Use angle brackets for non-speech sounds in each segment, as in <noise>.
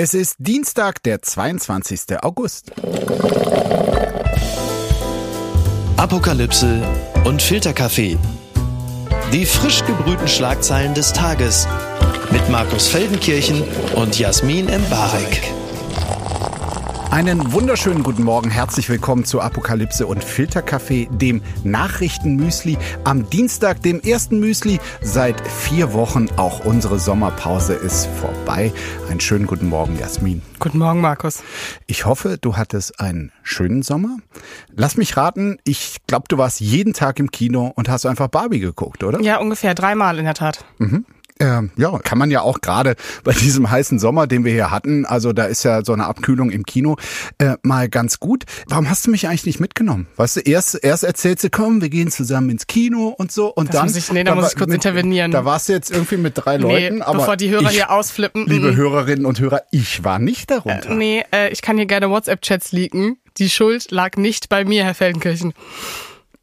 Es ist Dienstag, der 22. August. Apokalypse und Filterkaffee. Die frisch gebrühten Schlagzeilen des Tages mit Markus Feldenkirchen und Jasmin Embarek. Einen wunderschönen guten Morgen, herzlich willkommen zu Apokalypse und Filterkaffee, dem Nachrichtenmüsli am Dienstag, dem ersten Müsli seit vier Wochen. Auch unsere Sommerpause ist vorbei. Einen schönen guten Morgen, Jasmin. Guten Morgen, Markus. Ich hoffe, du hattest einen schönen Sommer. Lass mich raten, ich glaube, du warst jeden Tag im Kino und hast einfach Barbie geguckt, oder? Ja, ungefähr dreimal in der Tat. Mhm. Ähm, ja, kann man ja auch gerade <laughs> bei diesem heißen Sommer, den wir hier hatten, also da ist ja so eine Abkühlung im Kino, äh, mal ganz gut. Warum hast du mich eigentlich nicht mitgenommen? Weißt du, erst, erst erzählst du, komm, wir gehen zusammen ins Kino und so und das dann. Muss ich, nee, da, muss ich kurz mit, intervenieren. Da warst du jetzt irgendwie mit drei Leuten, nee, aber. Bevor die Hörer ich, hier ausflippen. Liebe Hörerinnen und Hörer, ich war nicht darunter. Äh, nee, äh, ich kann hier gerne WhatsApp-Chats leaken. Die Schuld lag nicht bei mir, Herr Feldenkirchen.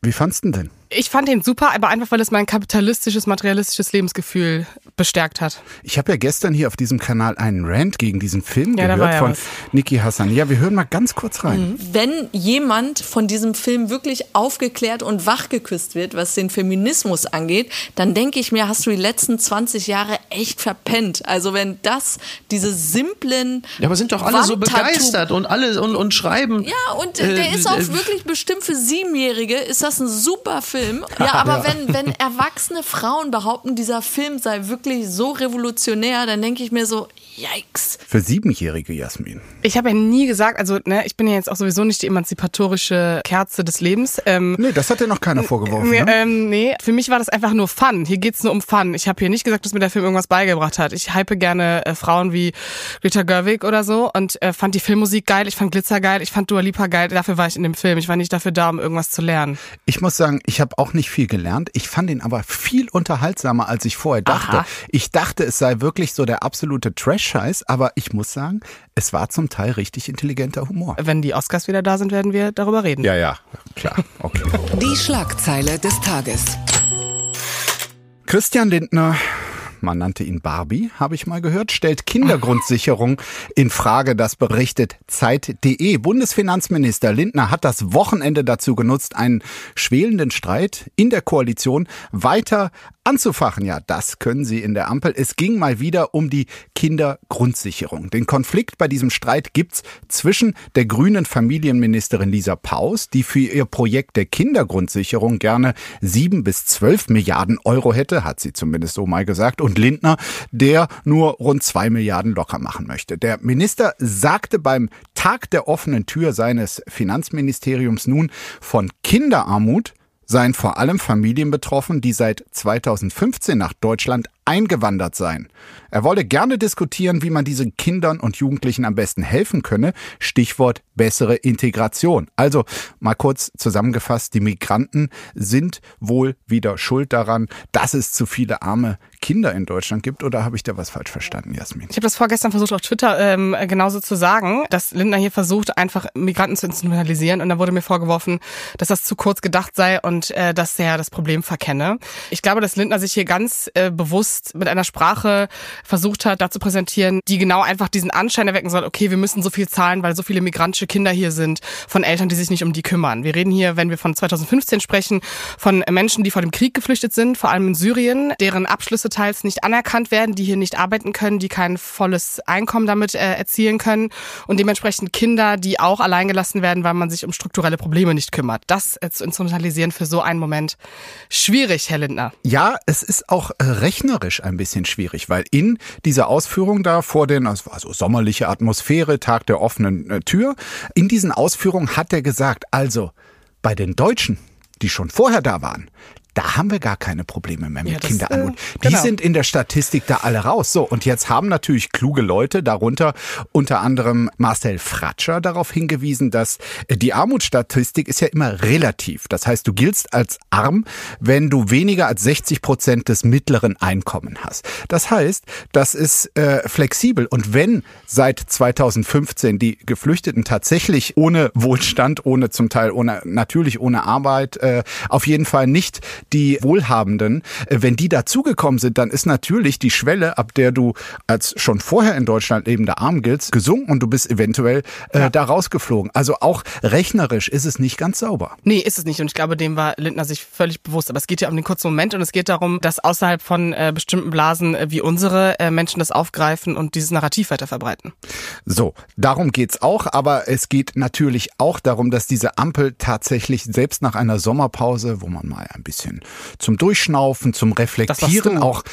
Wie fandst du denn? Ich fand den super, aber einfach, weil es mein kapitalistisches, materialistisches Lebensgefühl bestärkt hat. Ich habe ja gestern hier auf diesem Kanal einen Rant gegen diesen Film ja, gehört ja von was. Niki Hassan. Ja, wir hören mal ganz kurz rein. Mhm. Wenn jemand von diesem Film wirklich aufgeklärt und wachgeküsst wird, was den Feminismus angeht, dann denke ich mir, hast du die letzten 20 Jahre echt verpennt. Also wenn das, diese simplen Ja, aber sind doch alle so begeistert und alle und, und schreiben. Ja, und äh, der ist auch äh, wirklich bestimmt für Siebenjährige, ist das ein super Film. <laughs> Ja, aber Ja. wenn, wenn erwachsene Frauen behaupten, dieser Film sei wirklich so revolutionär, dann denke ich mir so, yikes. Für Siebenjährige, Jasmin. Ich habe ja nie gesagt, also ne, ich bin ja jetzt auch sowieso nicht die emanzipatorische Kerze des Lebens. Ähm, Nee, das hat dir noch keiner vorgeworfen. Mir, ne? ähm, nee, für mich war das einfach nur Fun. Hier geht's nur um Fun. Ich habe hier nicht gesagt, dass mir der Film irgendwas beigebracht hat. Ich hype gerne äh, Frauen wie Greta Gerwig oder so und äh, fand die Filmmusik geil, ich fand Glitzer geil, ich fand Dua Lipa geil. Dafür war ich in dem Film. Ich war nicht dafür da, um irgendwas zu lernen. Ich muss sagen, ich habe auch nicht viel gelernt. Ich fand ihn aber viel unterhaltsamer, als ich vorher dachte. Aha. Ich dachte, es sei wirklich so der absolute Trash-Scheiß, aber ich muss sagen, es war zum Teil richtig intelligenter Humor. Wenn die Oscars wieder da sind, werden wir darüber reden. Ja, ja, klar. Okay. Die Schlagzeile des Tages. Christian Lindner, man nannte ihn Barbie, habe ich mal gehört, stellt Kindergrundsicherung in Frage. Das berichtet Zeit.de. Bundesfinanzminister Lindner hat das Wochenende dazu genutzt, einen schwelenden Streit in der Koalition weiter anzufachen. Ja, das können Sie in der Ampel. Es ging mal wieder um die Kindergrundsicherung. Den Konflikt bei diesem Streit gibt's zwischen der grünen Familienministerin Lisa Paus, die für ihr Projekt der Kindergrundsicherung gerne sieben bis zwölf Milliarden Euro hätte, hat sie zumindest so mal gesagt, und Lindner, der nur rund zwei Milliarden locker machen möchte. Der Minister sagte beim Tag der offenen Tür seines Finanzministeriums nun von Kinderarmut, seien vor allem Familien betroffen, die seit 2015 nach Deutschland eingewandert seien. Er wolle gerne diskutieren, wie man diesen Kindern und Jugendlichen am besten helfen könne. Stichwort bessere Integration. Also mal kurz zusammengefasst, die Migranten sind wohl wieder schuld daran, dass es zu viele arme Kinder in Deutschland gibt. Oder habe ich da was falsch verstanden, Jasmin? Ich habe das vorgestern versucht auf Twitter ähm, genauso zu sagen, dass Lindner hier versucht, einfach Migranten zu instrumentalisieren und da wurde mir vorgeworfen, dass das zu kurz gedacht sei und äh, dass er das Problem verkenne. Ich glaube, dass Lindner sich hier ganz äh, bewusst mit einer Sprache versucht hat, da zu präsentieren, die genau einfach diesen Anschein erwecken soll, okay, wir müssen so viel zahlen, weil so viele migrantische Kinder hier sind, von Eltern, die sich nicht um die kümmern. Wir reden hier, wenn wir von 2015 sprechen, von Menschen, die vor dem Krieg geflüchtet sind, vor allem in Syrien, deren Abschlüsse teils nicht anerkannt werden, die hier nicht arbeiten können, die kein volles Einkommen damit äh, erzielen können und dementsprechend Kinder, die auch alleingelassen werden, weil man sich um strukturelle Probleme nicht kümmert. Das äh, zu instrumentalisieren für so einen Moment schwierig, Herr Lindner. Ja, es ist auch äh, rechnerisch ein bisschen schwierig, weil in dieser Ausführung da vor den, also war so sommerliche Atmosphäre, Tag der offenen äh, Tür, in diesen Ausführungen hat er gesagt, also bei den Deutschen, die schon vorher da waren, da haben wir gar keine Probleme mehr mit Ja, Kinderarmut. äh, Die genau. sind in der Statistik da alle raus. So, und jetzt haben natürlich kluge Leute, darunter unter anderem Marcel Fratscher, darauf hingewiesen, dass äh, die Armutsstatistik ist ja immer relativ. Das heißt, du giltst als arm, wenn du weniger als 60 Prozent des mittleren Einkommen hast. Das heißt, das ist äh, flexibel. Und wenn seit 2015 die Geflüchteten tatsächlich ohne Wohlstand, ohne zum Teil ohne natürlich ohne Arbeit, äh, auf jeden Fall nicht die Wohlhabenden, äh, wenn die dazugekommen sind, dann ist natürlich die Schwelle, ab der du als schon vorher in Deutschland lebender Arm giltst, gesunken und du bist eventuell äh, ja. da rausgeflogen. Also auch rechnerisch ist es nicht ganz sauber. Nee, ist es nicht. Und ich glaube, dem war Lindner sich völlig bewusst. Aber es geht ja um den kurzen Moment und es geht darum, dass außerhalb von äh, bestimmten Blasen äh, wie unsere äh, Menschen das aufgreifen und dieses Narrativ weiter verbreiten. So, darum geht's auch. Aber es geht natürlich auch darum, dass diese Ampel tatsächlich selbst nach einer Sommerpause, wo man mal ein bisschen zum Durchschnaufen, zum Reflektieren auch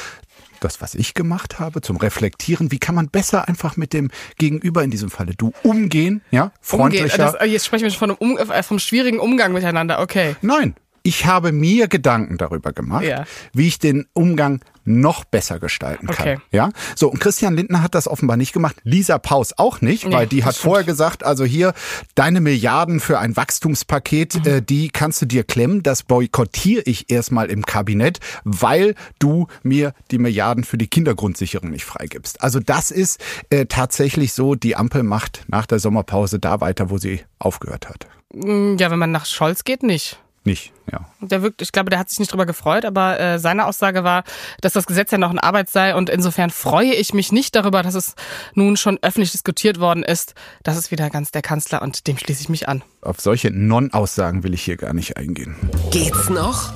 das, was ich gemacht habe, zum Reflektieren. Wie kann man besser einfach mit dem Gegenüber, in diesem Falle du, umgehen? Ja, freundlicher. Das, jetzt sprechen wir schon von einem, äh, vom schwierigen Umgang miteinander. Okay. Nein, ich habe mir Gedanken darüber gemacht, ja. wie ich den Umgang noch besser gestalten kann. Okay. Ja, so und Christian Lindner hat das offenbar nicht gemacht. Lisa Paus auch nicht, nee, weil die hat vorher gesagt, also hier deine Milliarden für ein Wachstumspaket, mhm. äh, die kannst du dir klemmen. Das boykottiere ich erstmal im Kabinett, weil du mir die Milliarden für die Kindergrundsicherung nicht freigibst. Also das ist äh, tatsächlich so. Die Ampel macht nach der Sommerpause da weiter, wo sie aufgehört hat. Mm, ja, wenn man nach Scholz geht, nicht nicht, ja. Der wirkt, ich glaube, der hat sich nicht drüber gefreut, aber äh, seine Aussage war, dass das Gesetz ja noch in Arbeit sei und insofern freue ich mich nicht darüber, dass es nun schon öffentlich diskutiert worden ist. Das ist wieder ganz der Kanzler und dem schließe ich mich an. Auf solche Non-Aussagen will ich hier gar nicht eingehen. Geht's noch?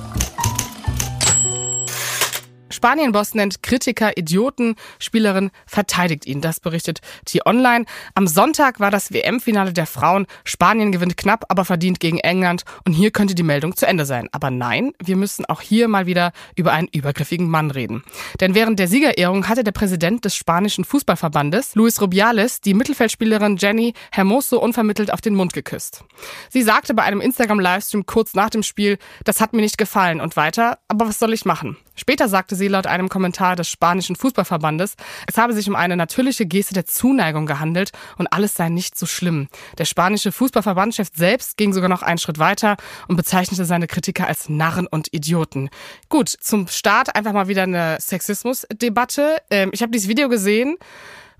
Spanien-Boss nennt Kritiker Idioten, Spielerin verteidigt ihn. Das berichtet T-Online. Am Sonntag war das WM-Finale der Frauen. Spanien gewinnt knapp, aber verdient gegen England. Und hier könnte die Meldung zu Ende sein. Aber nein, wir müssen auch hier mal wieder über einen übergriffigen Mann reden. Denn während der Siegerehrung hatte der Präsident des spanischen Fußballverbandes, Luis Rubiales, die Mittelfeldspielerin Jenny Hermoso unvermittelt auf den Mund geküsst. Sie sagte bei einem Instagram-Livestream kurz nach dem Spiel, das hat mir nicht gefallen und weiter, aber was soll ich machen? Später sagte sie laut einem Kommentar des spanischen Fußballverbandes, es habe sich um eine natürliche Geste der Zuneigung gehandelt und alles sei nicht so schlimm. Der spanische Fußballverbandschef selbst ging sogar noch einen Schritt weiter und bezeichnete seine Kritiker als Narren und Idioten. Gut, zum Start einfach mal wieder eine Sexismusdebatte. Ähm, ich habe dieses Video gesehen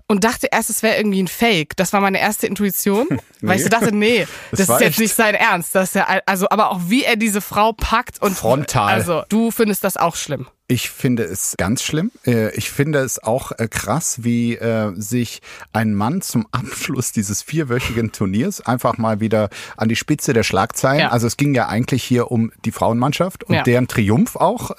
und dachte erst, es wäre irgendwie ein Fake. Das war meine erste Intuition, <laughs> nee. weil ich so dachte, nee, <laughs> das, das ist jetzt nicht sein Ernst. Das ist ja, also, aber auch wie er diese Frau packt und frontal. Also, du findest das auch schlimm. Ich finde es ganz schlimm. Äh, ich finde es auch äh, krass, wie äh, sich ein Mann zum Abschluss dieses vierwöchigen Turniers einfach mal wieder an die Spitze der Schlagzeilen. Ja. Also es ging ja eigentlich hier um die Frauenmannschaft und ja. deren Triumph auch,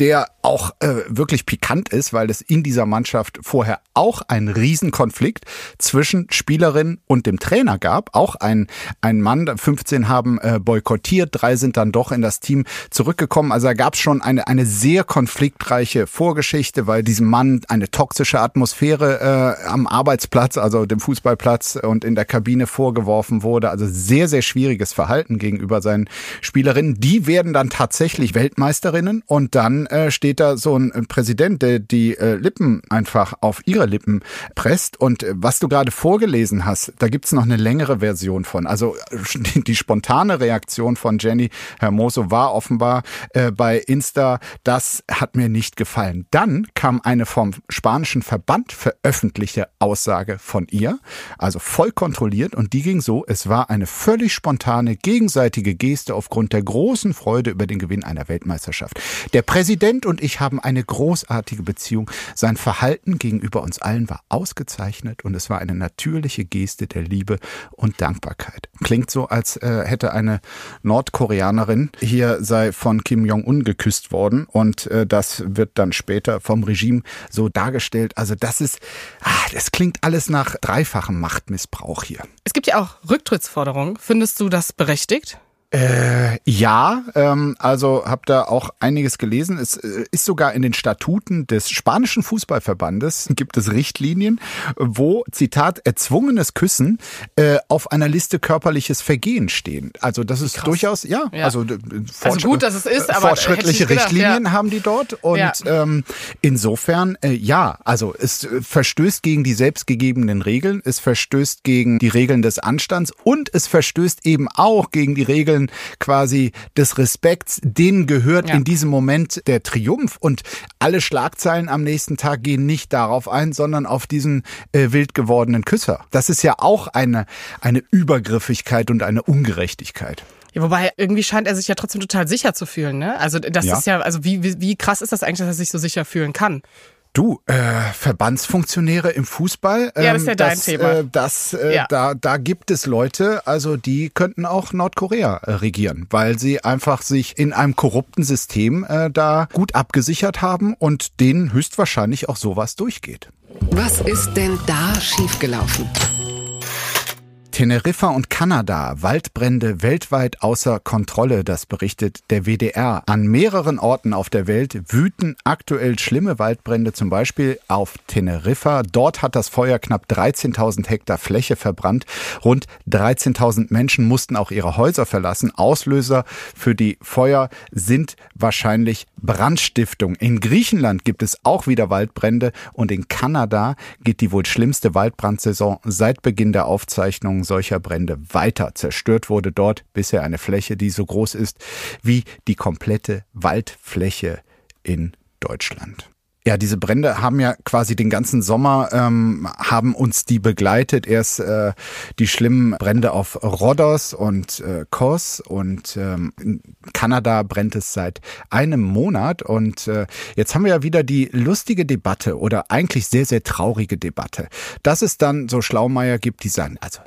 der auch wirklich pikant ist, weil es in dieser Mannschaft vorher auch einen Riesenkonflikt zwischen Spielerin und dem Trainer gab. Auch ein, ein Mann, 15 haben boykottiert, drei sind dann doch in das Team zurückgekommen. Also da gab es schon eine, eine sehr konfliktreiche Vorgeschichte, weil diesem Mann eine toxische Atmosphäre äh, am Arbeitsplatz, also dem Fußballplatz und in der Kabine vorgeworfen wurde. Also sehr, sehr schwieriges Verhalten gegenüber seinen Spielerinnen. Die werden dann tatsächlich Weltmeisterinnen und dann äh, steht da so ein Präsident, der die äh, Lippen einfach auf ihre Lippen presst. Und äh, was du gerade vorgelesen hast, da gibt's noch eine längere Version von. Also die, <laughs> die spontane Reaktion von Jenny Hermoso war offenbar äh, bei Insta, dass hat mir nicht gefallen. Dann kam eine vom spanischen Verband veröffentlichte Aussage von ihr, also voll kontrolliert und die ging so, es war eine völlig spontane gegenseitige Geste aufgrund der großen Freude über den Gewinn einer Weltmeisterschaft. Der Präsident und ich haben eine großartige Beziehung. Sein Verhalten gegenüber uns allen war ausgezeichnet und es war eine natürliche Geste der Liebe und Dankbarkeit. Klingt so, als äh, hätte eine Nordkoreanerin hier sei von Kim Jong-un geküsst worden und äh, das wird dann später vom Regime so dargestellt. Also das ist, ah, das klingt alles nach dreifachem Machtmissbrauch hier. Es gibt ja auch Rücktrittsforderungen. Findest du das berechtigt? Äh, ja, ähm, also habe da auch einiges gelesen. Es äh, ist sogar in den Statuten des spanischen Fußballverbandes gibt es Richtlinien, wo Zitat erzwungenes Küssen äh, auf einer Liste körperliches Vergehen stehen. Also das ist Krass. durchaus ja, ja. Also, äh, also, gut, dass es ist, aber fortschrittliche gedacht, Richtlinien ja. haben die dort und ja. ähm, insofern äh, ja, also es äh, verstößt gegen die selbstgegebenen Regeln, es verstößt gegen die Regeln des Anstands und es verstößt eben auch gegen die Regeln Regeln quasi des Respekts, denen gehört ja. in diesem Moment der Triumph und alle Schlagzeilen am nächsten Tag gehen nicht darauf ein, sondern auf diesen äh, wild gewordenen Küsser. Das ist ja auch eine, eine Übergriffigkeit und eine Ungerechtigkeit. Ja, wobei irgendwie scheint er sich ja trotzdem total sicher zu fühlen, ne? Also das Ja. ist ja, also wie, wie, wie krass ist das eigentlich, dass er sich so sicher fühlen kann? Du, äh, Verbandsfunktionäre im Fußball. Ja, das ist ja dein das, Thema. Äh, das, äh, Ja. da, da gibt es Leute, also die könnten auch Nordkorea äh, regieren, weil sie einfach sich in einem korrupten System äh, da gut abgesichert haben und denen höchstwahrscheinlich auch sowas durchgeht. Was ist denn da schiefgelaufen? Teneriffa und Kanada, Waldbrände weltweit außer Kontrolle, das berichtet der WDR. An mehreren Orten auf der Welt wüten aktuell schlimme Waldbrände, zum Beispiel auf Teneriffa. Dort hat das Feuer knapp 13.000 Hektar Fläche verbrannt. Rund 13.000 Menschen mussten auch ihre Häuser verlassen. Auslöser für die Feuer sind wahrscheinlich Brandstiftung. In Griechenland gibt es auch wieder Waldbrände und in Kanada geht die wohl schlimmste Waldbrandsaison seit Beginn der Aufzeichnungen solcher Brände weiter. Zerstört wurde dort bisher eine Fläche, die so groß ist wie die komplette Waldfläche in Deutschland. Ja, diese Brände haben ja quasi den ganzen Sommer, ähm, haben uns die begleitet. Erst äh, die schlimmen Brände auf Rhodos und äh, Kos und ähm, in Kanada brennt es seit einem Monat. Und äh, jetzt haben wir ja wieder die lustige Debatte oder eigentlich sehr, sehr traurige Debatte, dass es dann so Schlaumeier gibt, die sagen, also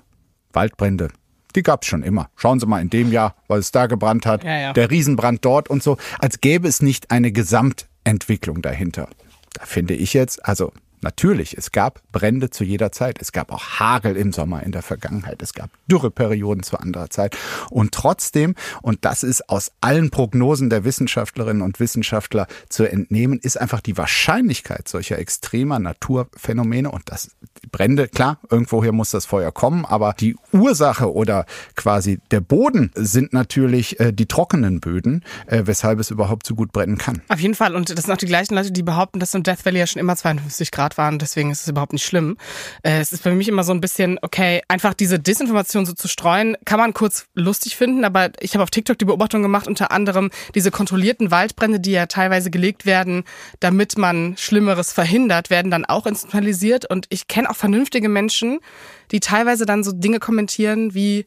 Waldbrände, die gab's schon immer. Schauen Sie mal in dem Jahr, weil es da gebrannt hat, Ja, ja. der Riesenbrand dort und so, als gäbe es nicht eine Gesamtentwicklung dahinter. Da finde ich jetzt, also natürlich, es gab Brände zu jeder Zeit. Es gab auch Hagel im Sommer in der Vergangenheit. Es gab Dürreperioden zu anderer Zeit. Und trotzdem, und das ist aus allen Prognosen der Wissenschaftlerinnen und Wissenschaftler zu entnehmen, ist einfach die Wahrscheinlichkeit solcher extremer Naturphänomene und das Brände, klar, irgendwoher muss das Feuer kommen, aber die Ursache oder quasi der Boden sind natürlich äh, die trockenen Böden, äh, weshalb es überhaupt so gut brennen kann. Auf jeden Fall. Und das sind auch die gleichen Leute, die behaupten, dass im Death Valley ja schon immer 52 Grad waren. Deswegen ist es überhaupt nicht schlimm. Äh, Es ist für mich immer so ein bisschen, okay, einfach diese Desinformation so zu streuen, kann man kurz lustig finden. Aber ich habe auf TikTok die Beobachtung gemacht, unter anderem diese kontrollierten Waldbrände, die ja teilweise gelegt werden, damit man Schlimmeres verhindert, werden dann auch instrumentalisiert. Und ich kenne auch vernünftige Menschen, die teilweise dann so Dinge kommentieren wie,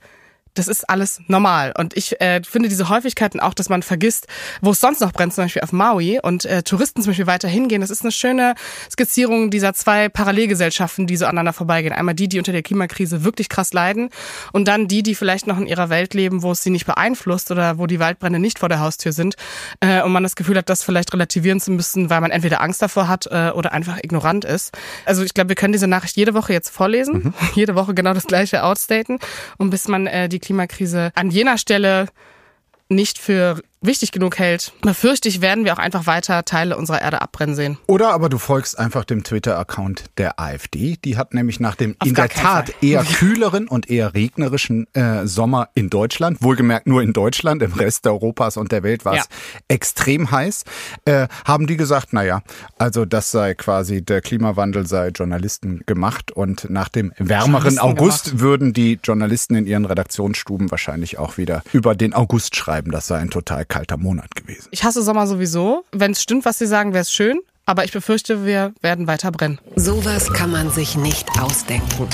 das ist alles normal. Und ich äh, finde diese Häufigkeiten auch, dass man vergisst, wo es sonst noch brennt, zum Beispiel auf Maui und äh, Touristen zum Beispiel weiter hingehen. Das ist eine schöne Skizzierung dieser zwei Parallelgesellschaften, die so aneinander vorbeigehen. Einmal die, die unter der Klimakrise wirklich krass leiden und dann die, die vielleicht noch in ihrer Welt leben, wo es sie nicht beeinflusst oder wo die Waldbrände nicht vor der Haustür sind äh, und man das Gefühl hat, das vielleicht relativieren zu müssen, weil man entweder Angst davor hat äh, oder einfach ignorant ist. Also ich glaube, wir können diese Nachricht jede Woche jetzt vorlesen, <laughs> jede Woche genau das gleiche outstaten und bis man äh, die Klimakrise an jener Stelle nicht für wichtig genug hält, befürchte ich, werden wir auch einfach weiter Teile unserer Erde abbrennen sehen. Oder aber du folgst einfach dem Twitter-Account der AfD. Die hat nämlich nach dem Auf in der Tat Fall. eher <laughs> kühleren und eher regnerischen äh, Sommer in Deutschland, wohlgemerkt nur in Deutschland, im Rest Europas und der Welt war es Ja. extrem heiß, äh, haben die gesagt, naja, also das sei quasi, der Klimawandel sei Journalisten gemacht und nach dem wärmeren August gemacht. würden die Journalisten in ihren Redaktionsstuben wahrscheinlich auch wieder über den August schreiben. Das sei ein total kalter Monat gewesen. Ich hasse Sommer sowieso. Wenn es stimmt, was sie sagen, wäre es schön. Aber ich befürchte, wir werden weiter brennen. Sowas kann man sich nicht ausdenken.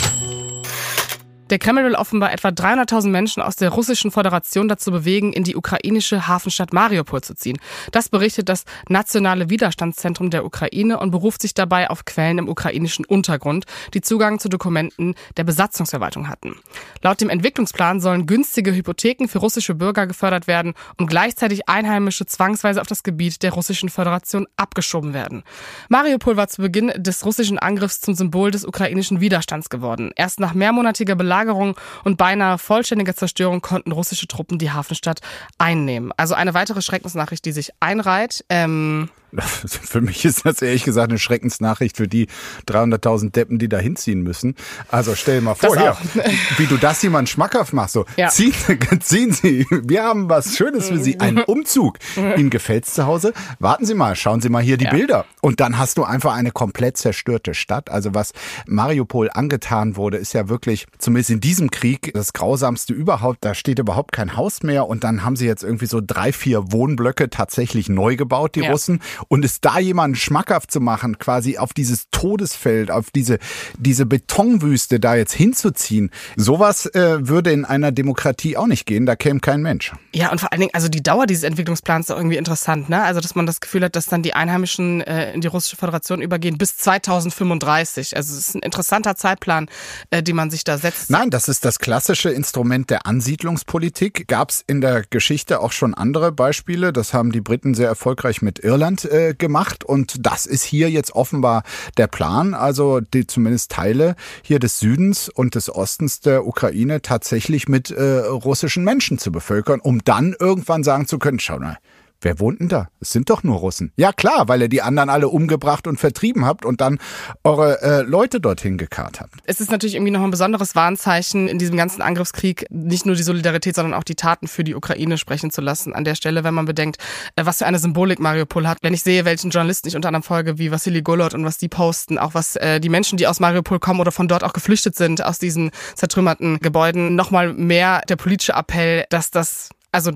Der Kreml will offenbar etwa 300.000 Menschen aus der russischen Föderation dazu bewegen, in die ukrainische Hafenstadt Mariupol zu ziehen. Das berichtet das Nationale Widerstandszentrum der Ukraine und beruft sich dabei auf Quellen im ukrainischen Untergrund, die Zugang zu Dokumenten der Besatzungsverwaltung hatten. Laut dem Entwicklungsplan sollen günstige Hypotheken für russische Bürger gefördert werden und gleichzeitig Einheimische zwangsweise auf das Gebiet der russischen Föderation abgeschoben werden. Mariupol war zu Beginn des russischen Angriffs zum Symbol des ukrainischen Widerstands geworden. Erst nach mehrmonatiger Belagerung und beinahe vollständiger Zerstörung konnten russische Truppen die Hafenstadt einnehmen. Also eine weitere Schreckensnachricht, die sich einreiht. Ähm, <laughs> Für mich ist das ehrlich gesagt eine Schreckensnachricht für die 300.000 Deppen, die da hinziehen müssen. Also stell dir mal vor, hier, <laughs> wie du das jemand schmackhaft machst. So, Ja. ziehen, <laughs> ziehen Sie, wir haben was Schönes für Sie, einen Umzug. Ihnen gefällt's zu Hause? Warten Sie mal, schauen Sie mal hier die Ja. Bilder. Und dann hast du einfach eine komplett zerstörte Stadt. Also was Mariupol angetan wurde, ist ja wirklich, zumindest in diesem Krieg, das Grausamste überhaupt. Da steht überhaupt kein Haus mehr und dann haben sie jetzt irgendwie so drei, vier Wohnblöcke tatsächlich neu gebaut, die Ja. Russen. Und es da jemanden schmackhaft zu machen, quasi auf dieses Todesfeld, auf diese, diese Betonwüste da jetzt hinzuziehen, sowas äh, würde in einer Demokratie auch nicht gehen, da käme kein Mensch. Ja, und vor allen Dingen, also die Dauer dieses Entwicklungsplans ist irgendwie interessant, ne? Also, dass man das Gefühl hat, dass dann die Einheimischen äh, in die russische Föderation übergehen bis 2035. Also, es ist ein interessanter Zeitplan, äh, den man sich da setzt. Nein, das ist das klassische Instrument der Ansiedlungspolitik. Gab es in der Geschichte auch schon andere Beispiele. Das haben die Briten sehr erfolgreich mit Irland äh, gemacht. Und das ist hier jetzt offenbar der Plan. Also die, zumindest Teile hier des Südens und des Ostens der Ukraine tatsächlich mit äh, russischen Menschen zu bevölkern, um dann irgendwann sagen zu können, schau mal, Wer wohnt denn da? Es sind doch nur Russen. Ja klar, weil ihr die anderen alle umgebracht und vertrieben habt und dann eure äh, Leute dorthin gekarrt habt. Es ist natürlich irgendwie noch ein besonderes Warnzeichen in diesem ganzen Angriffskrieg, nicht nur die Solidarität, sondern auch die Taten für die Ukraine sprechen zu lassen. An der Stelle, wenn man bedenkt, äh, was für eine Symbolik Mariupol hat. Wenn ich sehe, welchen Journalisten ich unter anderem folge, wie Vassili Golot und was die posten, auch was äh, die Menschen, die aus Mariupol kommen oder von dort auch geflüchtet sind, aus diesen zertrümmerten Gebäuden, nochmal mehr der politische Appell, dass das also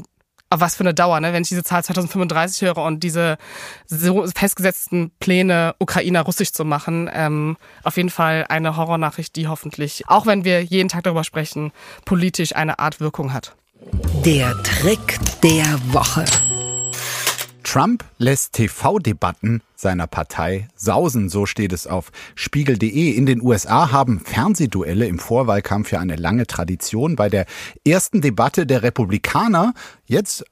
auf was für eine Dauer, ne? Wenn ich diese Zahl 2035 höre und diese so festgesetzten Pläne, Ukrainer russisch zu machen, ähm, auf jeden Fall eine Horrornachricht, die hoffentlich, auch wenn wir jeden Tag darüber sprechen, politisch eine Art Wirkung hat. Der Trick der Woche. Trump lässt TV-Debatten seiner Partei sausen, so steht es auf spiegel.de. In den USA haben Fernsehduelle im Vorwahlkampf ja eine lange Tradition. Bei der ersten Debatte der Republikaner, jetzt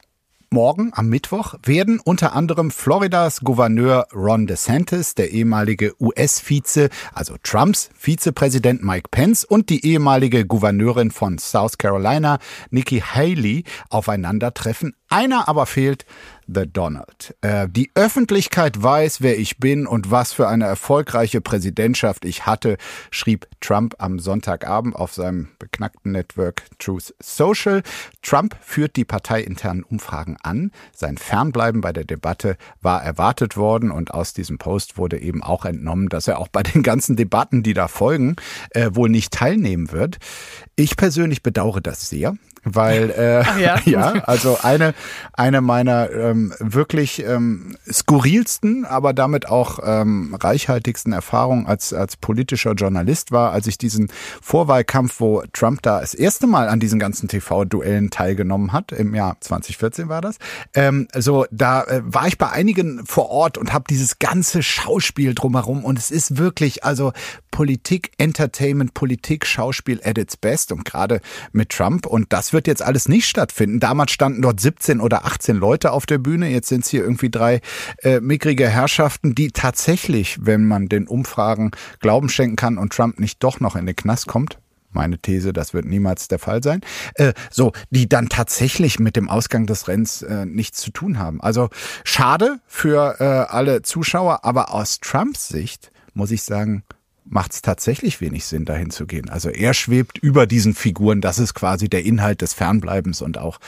Morgen am Mittwoch werden unter anderem Floridas Gouverneur Ron DeSantis, der ehemalige US-Vize, also Trumps Vizepräsident Mike Pence und die ehemalige Gouverneurin von South Carolina, Nikki Haley, aufeinandertreffen. Einer aber fehlt, The Donald. Äh, die Öffentlichkeit weiß, wer ich bin und was für eine erfolgreiche Präsidentschaft ich hatte, schrieb Trump am Sonntagabend auf seinem beknackten Network Truth Social. Trump führt die parteiinternen Umfragen an. Sein Fernbleiben bei der Debatte war erwartet worden und aus diesem Post wurde eben auch entnommen, dass er auch bei den ganzen Debatten, die da folgen, äh, wohl nicht teilnehmen wird. Ich persönlich bedauere das sehr weil äh, ja? <laughs> ja, also eine eine meiner ähm, wirklich ähm, skurrilsten, aber damit auch ähm, reichhaltigsten Erfahrungen als als politischer Journalist war, als ich diesen Vorwahlkampf, wo Trump da das erste Mal an diesen ganzen TV-Duellen teilgenommen hat, im Jahr 2014 war das. Ähm, so da äh, war ich bei einigen vor Ort und habe dieses ganze Schauspiel drumherum und es ist wirklich also Politik, Entertainment, Politik, Schauspiel at its best und gerade mit Trump und das wird jetzt alles nicht stattfinden. Damals standen dort 17 oder 18 Leute auf der Bühne, jetzt sind es hier irgendwie drei äh, mickrige Herrschaften, die tatsächlich, wenn man den Umfragen Glauben schenken kann und Trump nicht doch noch in den Knast kommt, meine These, das wird niemals der Fall sein, äh, so, die dann tatsächlich mit dem Ausgang des Rennens äh, nichts zu tun haben. Also schade für äh, alle Zuschauer, aber aus Trumps Sicht muss ich sagen, macht es tatsächlich wenig Sinn, dahin zu gehen. Also er schwebt über diesen Figuren. Das ist quasi der Inhalt des Fernbleibens und auch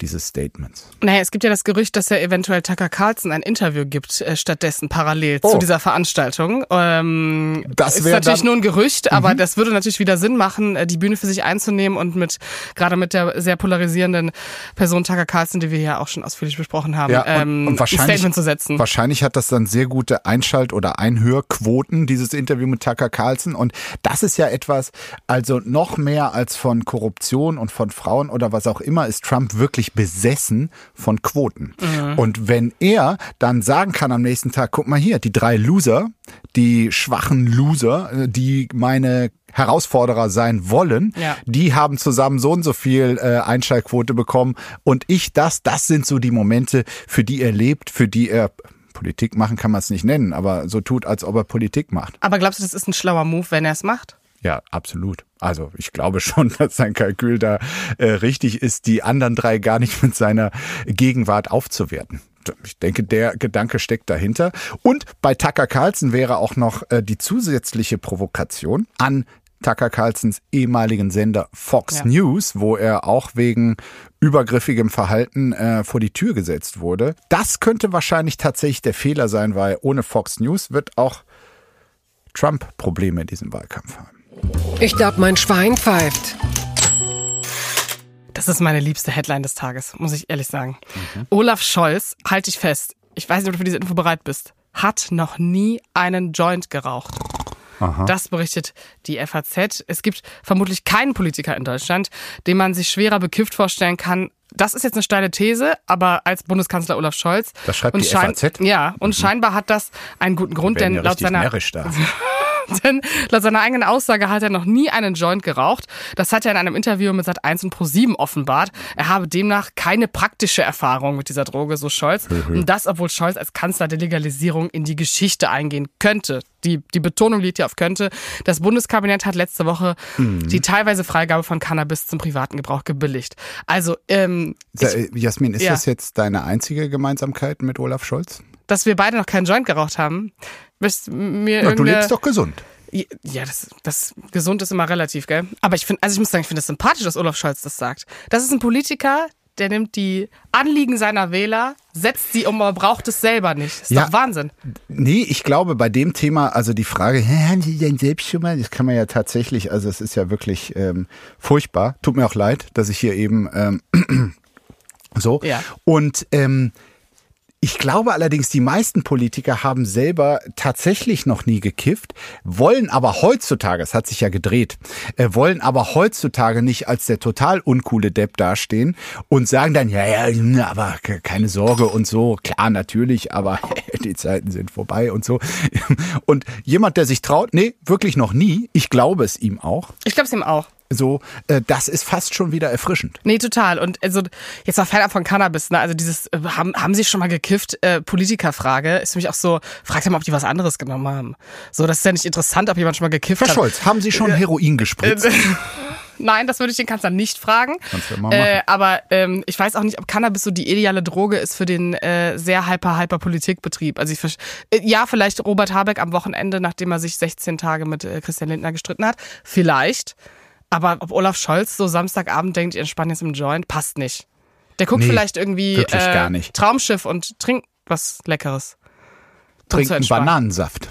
dieses Statements. Naja, es gibt ja das Gerücht, dass er eventuell Tucker Carlson ein Interview gibt, äh, stattdessen parallel oh. zu dieser Veranstaltung. Ähm, das ist natürlich nur ein Gerücht, aber mhm. das würde natürlich wieder Sinn machen, äh, die Bühne für sich einzunehmen und mit gerade mit der sehr polarisierenden Person Tucker Carlson, die wir ja auch schon ausführlich besprochen haben, ja, und, ähm, und wahrscheinlich, ein Statement zu setzen. Wahrscheinlich hat das dann sehr gute Einschalt- oder Einhörquoten, dieses Interview mit Tucker Tucker Carlson. Und das ist ja etwas, also noch mehr als von Korruption und von Frauen oder was auch immer, ist Trump wirklich besessen von Quoten. Mhm. Und wenn er dann sagen kann am nächsten Tag, guck mal hier, die drei Loser, die schwachen Loser, die meine Herausforderer sein wollen, ja. die haben zusammen so und so viel äh, Einschaltquote bekommen und ich das, das sind so die Momente, für die er lebt, für die er Politik machen kann man es nicht nennen, aber so tut, als ob er Politik macht. Aber glaubst du, das ist ein schlauer Move, wenn er es macht? Ja, absolut. Also ich glaube schon, <laughs> dass sein Kalkül da äh, richtig ist, die anderen drei gar nicht mit seiner Gegenwart aufzuwerten. Ich denke, der Gedanke steckt dahinter. Und bei Tucker Carlson wäre auch noch äh, die zusätzliche Provokation an Tucker Carlsons ehemaligen Sender Fox ja. News, wo er auch wegen übergriffigem Verhalten äh, vor die Tür gesetzt wurde. Das könnte wahrscheinlich tatsächlich der Fehler sein, weil ohne Fox News wird auch Trump Probleme in diesem Wahlkampf haben. Ich glaube, mein Schwein pfeift. Das ist meine liebste Headline des Tages, muss ich ehrlich sagen. Mhm. Olaf Scholz, halte ich fest, ich weiß nicht, ob du für diese Info bereit bist, hat noch nie einen Joint geraucht. Das berichtet die FAZ. Es gibt vermutlich keinen Politiker in Deutschland, den man sich schwerer bekifft vorstellen kann. Das ist jetzt eine steile These, aber als Bundeskanzler Olaf Scholz. Das schreibt und die FAZ? Ja, und scheinbar hat das einen guten Grund, denn ja laut seiner, närrisch da. <laughs> <laughs> denn laut seiner eigenen Aussage hat er noch nie einen Joint geraucht. Das hat er in einem Interview mit Sat1 und Pro7 offenbart. Er habe demnach keine praktische Erfahrung mit dieser Droge, so Scholz. Und das, obwohl Scholz als Kanzler der Legalisierung in die Geschichte eingehen könnte. Die, die Betonung liegt hier auf könnte. Das Bundeskabinett hat letzte Woche Mhm. die teilweise Freigabe von Cannabis zum privaten Gebrauch gebilligt. Also, ähm, Sa- äh, Jasmin, ist Ja. das jetzt deine einzige Gemeinsamkeit mit Olaf Scholz? dass wir beide noch keinen Joint geraucht haben, willst mir Ja, du lebst doch gesund. Ja, das, das gesund ist immer relativ, gell? Aber ich finde, also ich muss sagen, ich finde es sympathisch, dass Olaf Scholz das sagt. Das ist ein Politiker, der nimmt die Anliegen seiner Wähler, setzt sie um, aber braucht es selber nicht. ist Ja. doch Wahnsinn. Nee, ich glaube bei dem Thema, also die Frage, <laughs> haben Sie denn selbst schon mal, das kann man ja tatsächlich, also es ist ja wirklich ähm, furchtbar. Tut mir auch leid, dass ich hier eben ähm, <clears throat> so. Ja. Und ähm, ich glaube allerdings, die meisten Politiker haben selber tatsächlich noch nie gekifft, wollen aber heutzutage, es hat sich ja gedreht, äh, wollen aber heutzutage nicht als der total uncoole Depp dastehen und sagen dann, ja, ja, aber ke- keine Sorge und so, klar, natürlich, aber <laughs> die Zeiten sind vorbei und so. Und jemand, der sich traut, nee, wirklich noch nie, ich glaube es ihm auch, Ich glaube es ihm auch. So, äh, das ist fast schon wieder erfrischend. Nee, total. Und also jetzt mal fernab von Cannabis, ne? Also dieses, äh, haben, haben Sie schon mal gekifft? Äh, Politikerfrage ist für mich auch so, fragt mal, ob die was anderes genommen haben. So, das ist ja nicht interessant, ob jemand schon mal gekifft Herr hat. Scholz, haben Sie schon Heroin gespritzt? <laughs> Nein, das würde ich den Kanzler nicht fragen. Kannst du ja mal Äh, machen. aber ähm, ich weiß auch nicht, ob Cannabis so die ideale Droge ist für den äh, sehr hyper hyper Politikbetrieb. Also ich äh, ja, vielleicht Robert Habeck am Wochenende, nachdem er sich 16 Tage mit äh, Christian Lindner gestritten hat, vielleicht. Aber ob Olaf Scholz so Samstagabend denkt, ich entspanne jetzt im Joint, passt nicht. Der guckt Nee, vielleicht irgendwie äh, gar nicht. Traumschiff und trinkt was Leckeres. Trinken entspannen. Bananensaft.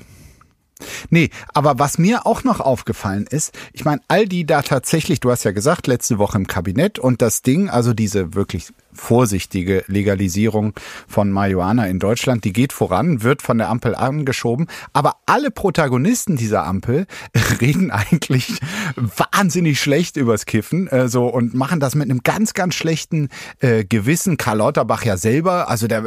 Nee, aber was mir auch noch aufgefallen ist, ich meine, all die da tatsächlich, du hast ja gesagt, letzte Woche im Kabinett und das Ding, also diese wirklich vorsichtige Legalisierung von Marihuana in Deutschland, die geht voran, wird von der Ampel angeschoben, aber alle Protagonisten dieser Ampel <laughs> reden eigentlich wahnsinnig schlecht übers Kiffen, äh, so und machen das mit einem ganz, ganz schlechten äh, Gewissen. Karl Lauterbach ja selber, also der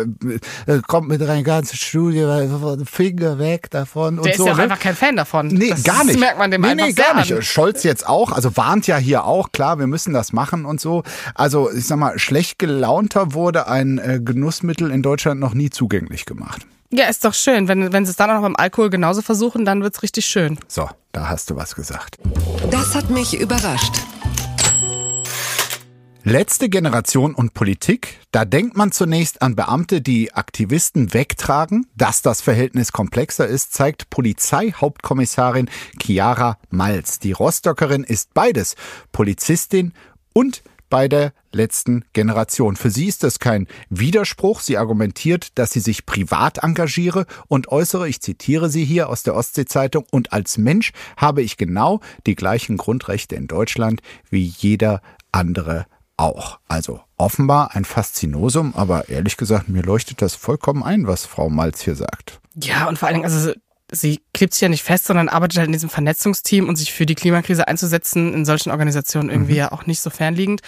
äh, kommt mit einer ganzen Studie, äh, Finger weg davon und Der ist so. ja ne? einfach kein Fan davon. Nee, das gar nicht. merkt man dem nee, einfach nee, gar nicht. an. Scholz jetzt auch, also warnt ja hier auch, klar, wir müssen das machen und so. Also, ich sag mal, schlecht gelaunter wurde ein äh, Genussmittel in Deutschland noch nie zugänglich gemacht. Ja, ist doch schön. Wenn, wenn sie es dann auch noch beim Alkohol genauso versuchen, dann wird's richtig schön. So, da hast du was gesagt. Das hat mich überrascht. Letzte Generation und Politik, da denkt man zunächst an Beamte, die Aktivisten wegtragen. Dass das Verhältnis komplexer ist, zeigt Polizeihauptkommissarin Chiara Malz. Die Rostockerin ist beides, Polizistin und bei der letzten Generation. Für sie ist das kein Widerspruch. Sie argumentiert, dass sie sich privat engagiere und äußere, ich zitiere sie hier aus der Ostsee-Zeitung, und als Mensch habe ich genau die gleichen Grundrechte in Deutschland wie jeder andere auch. Also offenbar ein Faszinosum, aber ehrlich gesagt, mir leuchtet das vollkommen ein, was Frau Malz hier sagt. Ja, und vor allen Dingen, also sie klebt sich ja nicht fest, sondern arbeitet halt in diesem Vernetzungsteam und sich für die Klimakrise einzusetzen, in solchen Organisationen irgendwie ja auch nicht so fernliegend.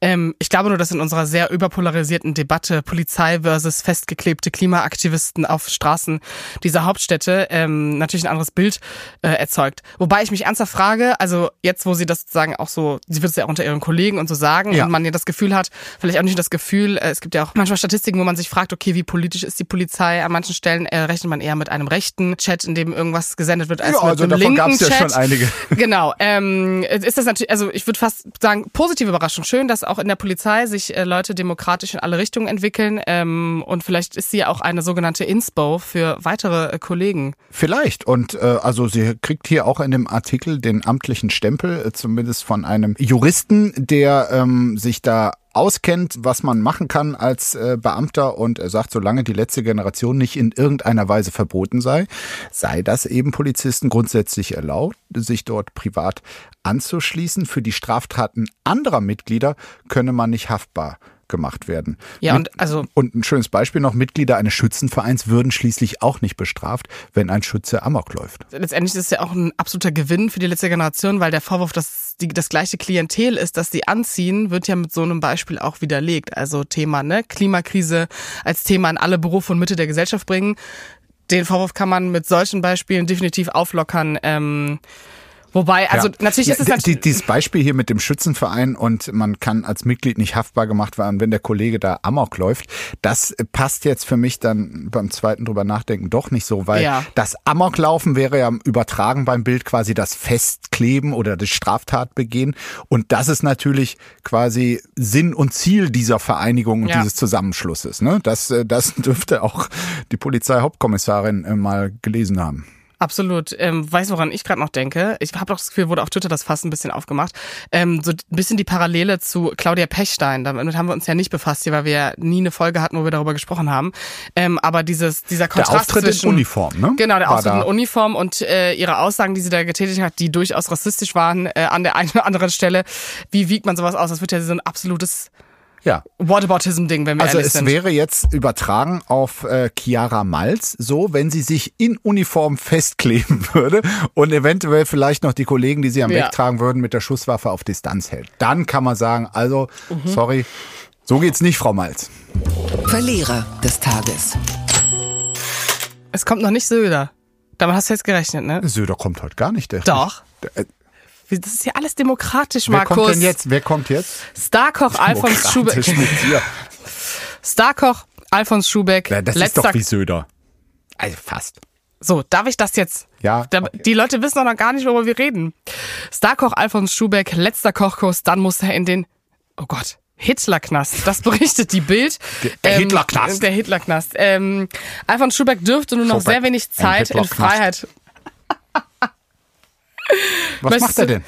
Ähm, ich glaube nur, dass in unserer sehr überpolarisierten Debatte Polizei versus festgeklebte Klimaaktivisten auf Straßen dieser Hauptstädte ähm, natürlich ein anderes Bild äh, erzeugt. Wobei ich mich ernsthaft frage, also jetzt, wo sie das sozusagen auch so, sie wird es ja auch unter ihren Kollegen und so sagen Ja. und man ja das Gefühl hat, vielleicht auch nicht das Gefühl, äh, es gibt ja auch manchmal Statistiken, wo man sich fragt, okay, wie politisch ist die Polizei? An manchen Stellen äh, rechnet man eher mit einem rechten Chat, in dem irgendwas gesendet wird, als Ja, mit also einem davon linken gab's ja schon einige. <laughs> Genau. Ähm, ist das natürlich, also ich würde fast sagen, positive Überraschung. Schön, dass auch in der Polizei sich äh, Leute demokratisch in alle Richtungen entwickeln. Ähm, und vielleicht ist sie ja auch eine sogenannte Inspo für weitere äh, Kollegen. Vielleicht. Und äh, also sie kriegt hier auch in dem Artikel den amtlichen Stempel, äh, zumindest von einem Juristen, der ähm, sich da auskennt, was man machen kann als äh, Beamter und er sagt, solange die letzte Generation nicht in irgendeiner Weise verboten sei, sei das eben Polizisten grundsätzlich erlaubt, sich dort privat anzuschließen. Für die Straftaten anderer Mitglieder könne man nicht haftbar gemacht werden. Ja, und also- Und ein schönes Beispiel noch, Mitglieder eines Schützenvereins würden schließlich auch nicht bestraft, wenn ein Schütze Amok läuft. letztendlich ist es ja auch ein absoluter Gewinn für die letzte Generation, weil der Vorwurf, dass die, das gleiche Klientel ist, das sie anziehen, wird ja mit so einem Beispiel auch widerlegt. Also Thema ne, Klimakrise als Thema in alle Berufe und Mitte der Gesellschaft bringen. Den Vorwurf kann man mit solchen Beispielen definitiv auflockern. Ähm, wobei, also Ja. natürlich ist es Ja, natürlich die, Dieses Beispiel hier mit dem Schützenverein und man kann als Mitglied nicht haftbar gemacht werden, wenn der Kollege da Amok läuft, das passt jetzt für mich dann beim zweiten drüber nachdenken doch nicht so, weil Ja. das Amoklaufen wäre ja übertragen beim Bild quasi das Festkleben oder das Straftatbegehen und das ist natürlich quasi Sinn und Ziel dieser Vereinigung und Ja. dieses Zusammenschlusses. Ne? Das, äh, das <laughs> dürfte auch die Polizeihauptkommissarin äh, mal gelesen haben. Absolut. Ähm, weiß, woran ich gerade noch denke. Ich habe doch das Gefühl, wurde auf Twitter das Fass ein bisschen aufgemacht. Ähm, so ein bisschen die Parallele zu Claudia Pechstein. Damit haben wir uns ja nicht befasst hier, weil wir ja nie eine Folge hatten, wo wir darüber gesprochen haben. Ähm, aber dieses, dieser Der Kontrast Auftritt in zwischen, Uniform, ne? Genau, der War Auftritt in. Uniform und äh, ihre Aussagen, die sie da getätigt hat, die durchaus rassistisch waren äh, an der einen oder anderen Stelle. Wie wiegt man sowas aus? Das wird ja so ein absolutes Ja, Whataboutism-Ding, wenn wir Also ehrlich es sind. wäre jetzt übertragen auf äh, Chiara Malz so, wenn sie sich in Uniform festkleben <laughs> würde und eventuell vielleicht noch die Kollegen, die sie am Ja. wegtragen würden, mit der Schusswaffe auf Distanz hält. Dann kann man sagen, also, Mhm. sorry, so geht's nicht, Frau Malz. Verlierer des Tages. es kommt noch nicht Söder. Damit hast du jetzt gerechnet, ne? Söder kommt heute gar nicht. Der Doch. Äh, Wie- Das ist hier alles demokratisch, Wer Markus. kommt denn jetzt? Wer kommt jetzt? Starkoch Alfons Schubeck. Starkoch Alfons Schubeck. Ja, das letzter ist doch wie Söder. Also fast. So, darf ich das jetzt? Ja, Da, okay. Die Leute wissen doch noch gar nicht, worüber wir reden. Starkoch Alfons Schubeck, letzter Kochkurs, dann muss er in den, oh Gott, Hitlerknast. Das berichtet die Bild. Ähm, Der- der Hitlerknast. Der Hitlerknast. Ähm, Alfons Schubeck dürfte nur noch Schubeck, sehr wenig Zeit in. Freiheit. Was Möchtest macht er denn?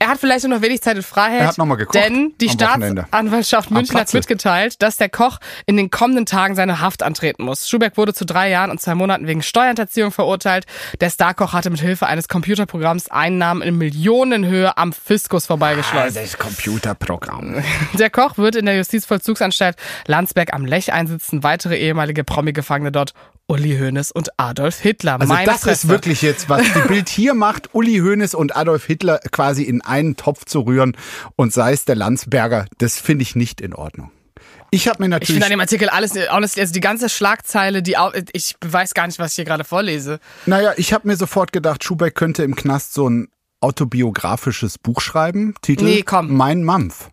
Er hat vielleicht nur noch wenig Zeit in Freiheit. Er hat noch mal gekocht Denn die. Staatsanwaltschaft München hat mitgeteilt, dass der Koch in den kommenden Tagen seine Haft antreten muss. Schubeck wurde zu drei Jahren und zwei Monaten wegen Steuerhinterziehung verurteilt. Der Starkoch hatte mit Hilfe eines Computerprogramms Einnahmen in Millionenhöhe am Fiskus vorbeigeschleust. das Computerprogramm. <laughs> Der Koch wird in der Justizvollzugsanstalt Landsberg am Lech einsitzen. Weitere ehemalige Promi-Gefangene dort Uli Hoeneß und Adolf Hitler. Also das Fresse. ist wirklich jetzt, was die <laughs> Bild hier macht, Uli Hoeneß und Adolf Hitler quasi in einen Topf zu rühren und sei es der Landsberger, das finde ich nicht in Ordnung. Ich habe mir Ich natürlich finde an dem Artikel alles, honestly, also die ganze Schlagzeile, die, au- ich weiß gar nicht, was ich hier gerade vorlese. Naja, ich habe mir sofort gedacht, Schubeck könnte im Knast so ein autobiografisches Buch schreiben. Titel Nee, komm. Mein Mampf.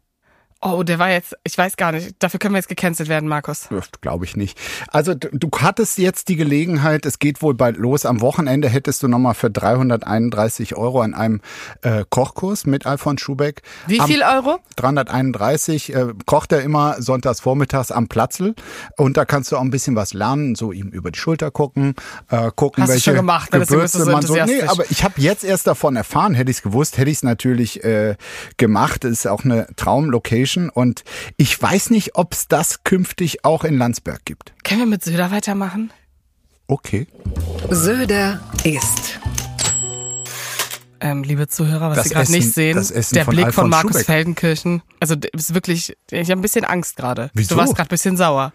Oh, der war jetzt, ich weiß gar nicht, dafür können wir jetzt gecancelt werden, Markus. Glaube ich nicht. Also du, du hattest jetzt die Gelegenheit, es geht wohl bald los. Am Wochenende hättest du nochmal für 331 Euro an einem äh, Kochkurs mit Alfons Schubeck. Wie am, viel Euro? 331 äh, kocht er immer sonntags vormittags am Platzl und da kannst du auch ein bisschen was lernen, so ihm über die Schulter gucken, äh, gucken, Hast welche schon gemacht, Gewürze so man so. Nee, aber ich habe jetzt erst davon erfahren, hätte ich es gewusst, hätte ich es natürlich äh, gemacht. Es ist auch eine Traumlocation und ich weiß nicht, ob es das künftig auch in Landsberg gibt. Können wir mit Söder weitermachen? Okay. Söder ist. Ähm, liebe Zuhörer, was Das Sie gerade nicht sehen, der von Blick von Alfons Markus Schubeck. Feldenkirchen. Also ist wirklich, ich habe ein bisschen Angst gerade. Wieso? Du warst gerade ein bisschen sauer.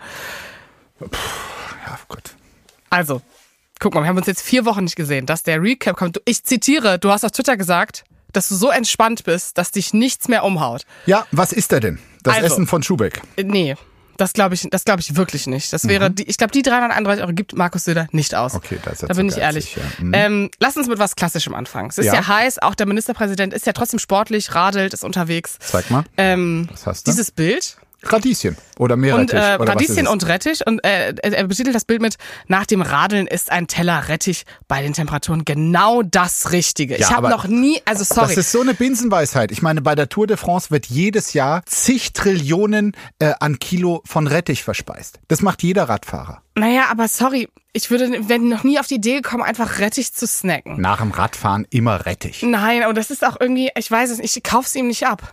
Ja, gut. Also, guck mal, wir haben uns jetzt vier Wochen nicht gesehen, dass der Recap kommt. Du- Ich zitiere, du hast auf Twitter gesagt, dass du so entspannt bist, dass dich nichts mehr umhaut. Ja, was ist er denn? Das Also. Essen von Schubeck. Äh, Nee, das glaube ich, das glaube ich wirklich nicht. Das wäre, die, ich glaube, die 331 Euro gibt Markus Söder nicht aus. Mhm. Okay, da ist Da bin ich ehrlich. ja. Mhm. Ähm, lass uns mit was Klassischem anfangen. Es ist ja. Ja. heiß, auch der Ministerpräsident ist ja trotzdem sportlich, radelt, ist unterwegs. Zeig mal. Ähm, Was hast du? dieses Bild Radieschen oder und Meerrettich. äh, oder Radieschen und Rettich und äh, er betitelt das Bild mit nach dem Radeln ist ein Teller Rettich bei den Temperaturen genau das Richtige. Ja, ich habe noch nie, also sorry. Das ist so eine Binsenweisheit. Ich meine, bei der Tour de France wird jedes Jahr zig Trillionen äh, an Kilo von Rettich verspeist. Das macht jeder Radfahrer. naja, aber sorry, ich würde wenn noch nie auf die Idee gekommen, einfach Rettich zu snacken. Nach dem Radfahren immer Rettich. Nein, aber das ist auch irgendwie, ich weiß es nicht, ich kauf's ihm nicht ab.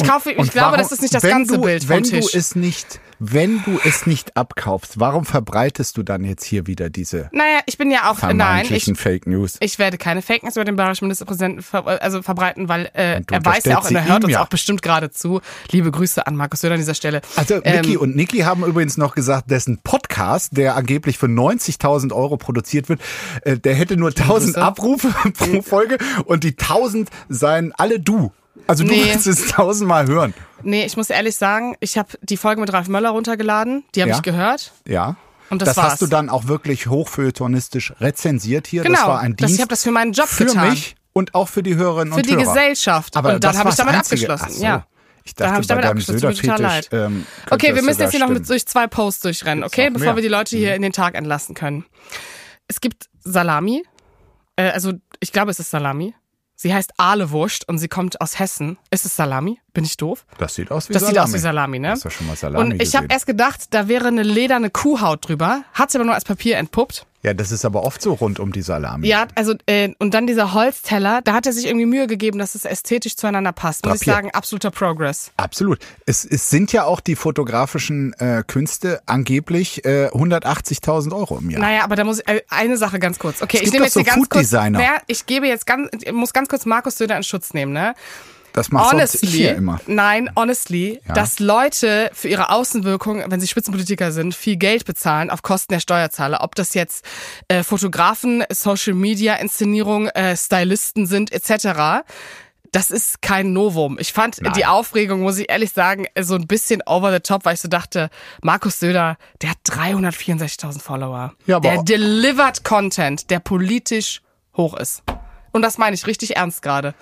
Ich kaufe, ich Und glaube, warum- das ist nicht das ganze du, Bild vom wenn Tisch. Du es nicht, wenn du es nicht abkaufst, warum verbreitest du dann jetzt hier wieder diese naja, ich bin ja auch, nein, ich, Fake News? ich werde keine Fake News über den bayerischen Ministerpräsidenten ver also verbreiten, weil äh, Und er weiß ja auch, und er hört uns ja. auch bestimmt gerade zu. Liebe Grüße an Markus Söder an dieser Stelle. Also Ähm, Niki und Niki haben übrigens noch gesagt, dessen Podcast, der angeblich für 90.000 Euro produziert wird, äh, der hätte nur 1000 Grüße. Abrufe <laughs> pro Folge und die 1000 seien alle du. Also du Nee. willst es tausendmal hören. Nee, ich muss ehrlich sagen, ich habe die Folge mit Ralf Möller runtergeladen. Die habe Ja? ich gehört. Ja. Und das das war's. hast du dann auch wirklich hochfeuilletonistisch rezensiert hier. Genau. Das war ein Dienst ich habe das für meinen Job für getan. mich und auch für die Hörerinnen Für und die Hörer. Gesellschaft. Aber und dann das habe ich damit Einzige. abgeschlossen. So. Ja. Ich dachte, habe ich damit abgeschlossen. Tut mir total leid. ähm, okay, wir müssen jetzt hier noch mit stimmen. durch zwei Posts durchrennen, okay? Bevor mehr. wir die Leute Mhm. hier in den Tag entlassen können. Es gibt Salami. Äh, also, ich glaube, es ist Salami. Sie heißt Ahlewurst und sie kommt aus Hessen. Ist es Salami? Bin ich doof? Das sieht aus wie Das Salami. sieht aus wie Salami, ne? Hast du schon mal Salami Und ich habe erst gedacht, da wäre eine lederne Kuhhaut drüber. Hat sie aber nur als Papier entpuppt. Ja, das ist aber oft so rund um die Salami. Ja, also äh, und dann dieser Holzteller, da hat er sich irgendwie Mühe gegeben, dass es ästhetisch zueinander passt. Muss ich Drapiert. sagen, absoluter Progress. Absolut. Es, es sind ja auch die fotografischen äh, Künste angeblich äh, 180.000 Euro im Jahr. Naja, aber da muss ich, äh, eine Sache ganz kurz. Okay, Es ich nehme jetzt so ganz kurz. Naja, ich gebe jetzt ganz, ich muss ganz kurz Markus Söder in Schutz nehmen, ne? Das macht sonst honestly, ich hier immer. nein, honestly, Ja. dass Leute für ihre Außenwirkung, wenn sie Spitzenpolitiker sind, viel Geld bezahlen auf Kosten der Steuerzahler. Ob das jetzt äh, Fotografen, Social Media Inszenierung, äh, Stylisten sind etc. Das ist kein Novum. Ich fand Nein. die Aufregung, muss ich ehrlich sagen, so ein bisschen over the top, weil ich so dachte, Markus Söder, der hat 364.000 Follower. Ja, aber- der delivert Content, der politisch hoch ist. Und das meine ich richtig ernst gerade.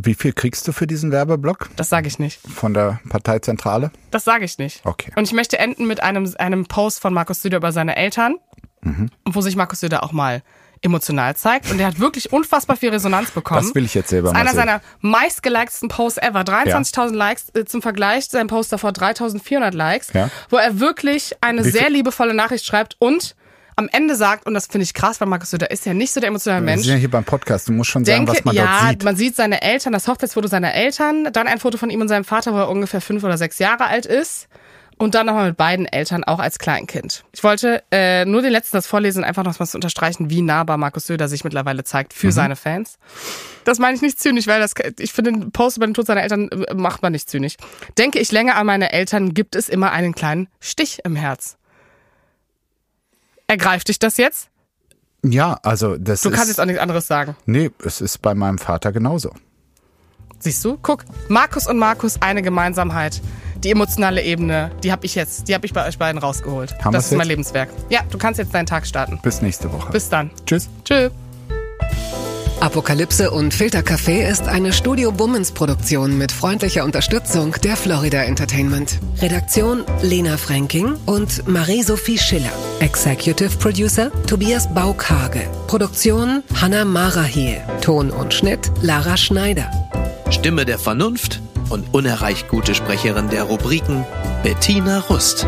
Wie viel kriegst du für diesen Werbeblock Das sage ich nicht. von der Parteizentrale? Das sage ich nicht. Okay. Und ich möchte enden mit einem, einem Post von Markus Söder über seine Eltern, Mhm. wo sich Markus Söder auch mal emotional zeigt. Und er hat wirklich unfassbar viel Resonanz bekommen. Das will ich jetzt selber das ist einer seiner meistgeliktesten Posts ever. 23.000 Likes äh, zum Vergleich, sein Post davor 3.400 Likes, Ja. wo er wirklich eine Wie sehr liebevolle Nachricht schreibt und am Ende sagt, und das finde ich krass, weil Markus Söder ist ja nicht so der emotionale Wir Mensch, sind ja hier beim Podcast. Du musst schon sagen, denke, was man ja, dort sieht. man sieht seine Eltern, das Hochzeitsfoto seiner Eltern, dann ein Foto von ihm und seinem Vater, wo er ungefähr fünf oder sechs Jahre alt ist. Und dann nochmal mit beiden Eltern, auch als Kleinkind. Ich wollte äh, nur den letzten das vorlesen, einfach noch mal zu unterstreichen, wie nahbar Markus Söder sich mittlerweile zeigt Mhm. für seine Fans. Das meine ich nicht zynisch, weil das, ich finde, den Post über den Tod seiner Eltern äh, macht man nicht zynisch. Denke ich länger an meine Eltern, gibt es immer einen kleinen Stich im Herz. Ergreift dich das jetzt? Ja, also das Du ist. kannst jetzt auch nichts anderes sagen. nee, es ist bei meinem Vater genauso. Siehst du? Guck, Markus und Markus eine Gemeinsamheit. Die emotionale Ebene, die habe ich jetzt, die habe ich bei euch beiden rausgeholt. Haben das ist mein jetzt? Lebenswerk. Ja, du kannst jetzt deinen Tag starten. Bis nächste Woche. Bis dann. Tschüss. Tschö. Apokalypse und Filtercafé ist eine Studio Bummens Produktion mit freundlicher Unterstützung der Florida Entertainment. Redaktion Lena Fränking und Marie-Sophie Schiller. Executive Producer Tobias Baukage. Produktion Hanna Marahiel. Ton und Schnitt Lara Schneider. Stimme der Vernunft und unerreicht gute Sprecherin der Rubriken Bettina Rust.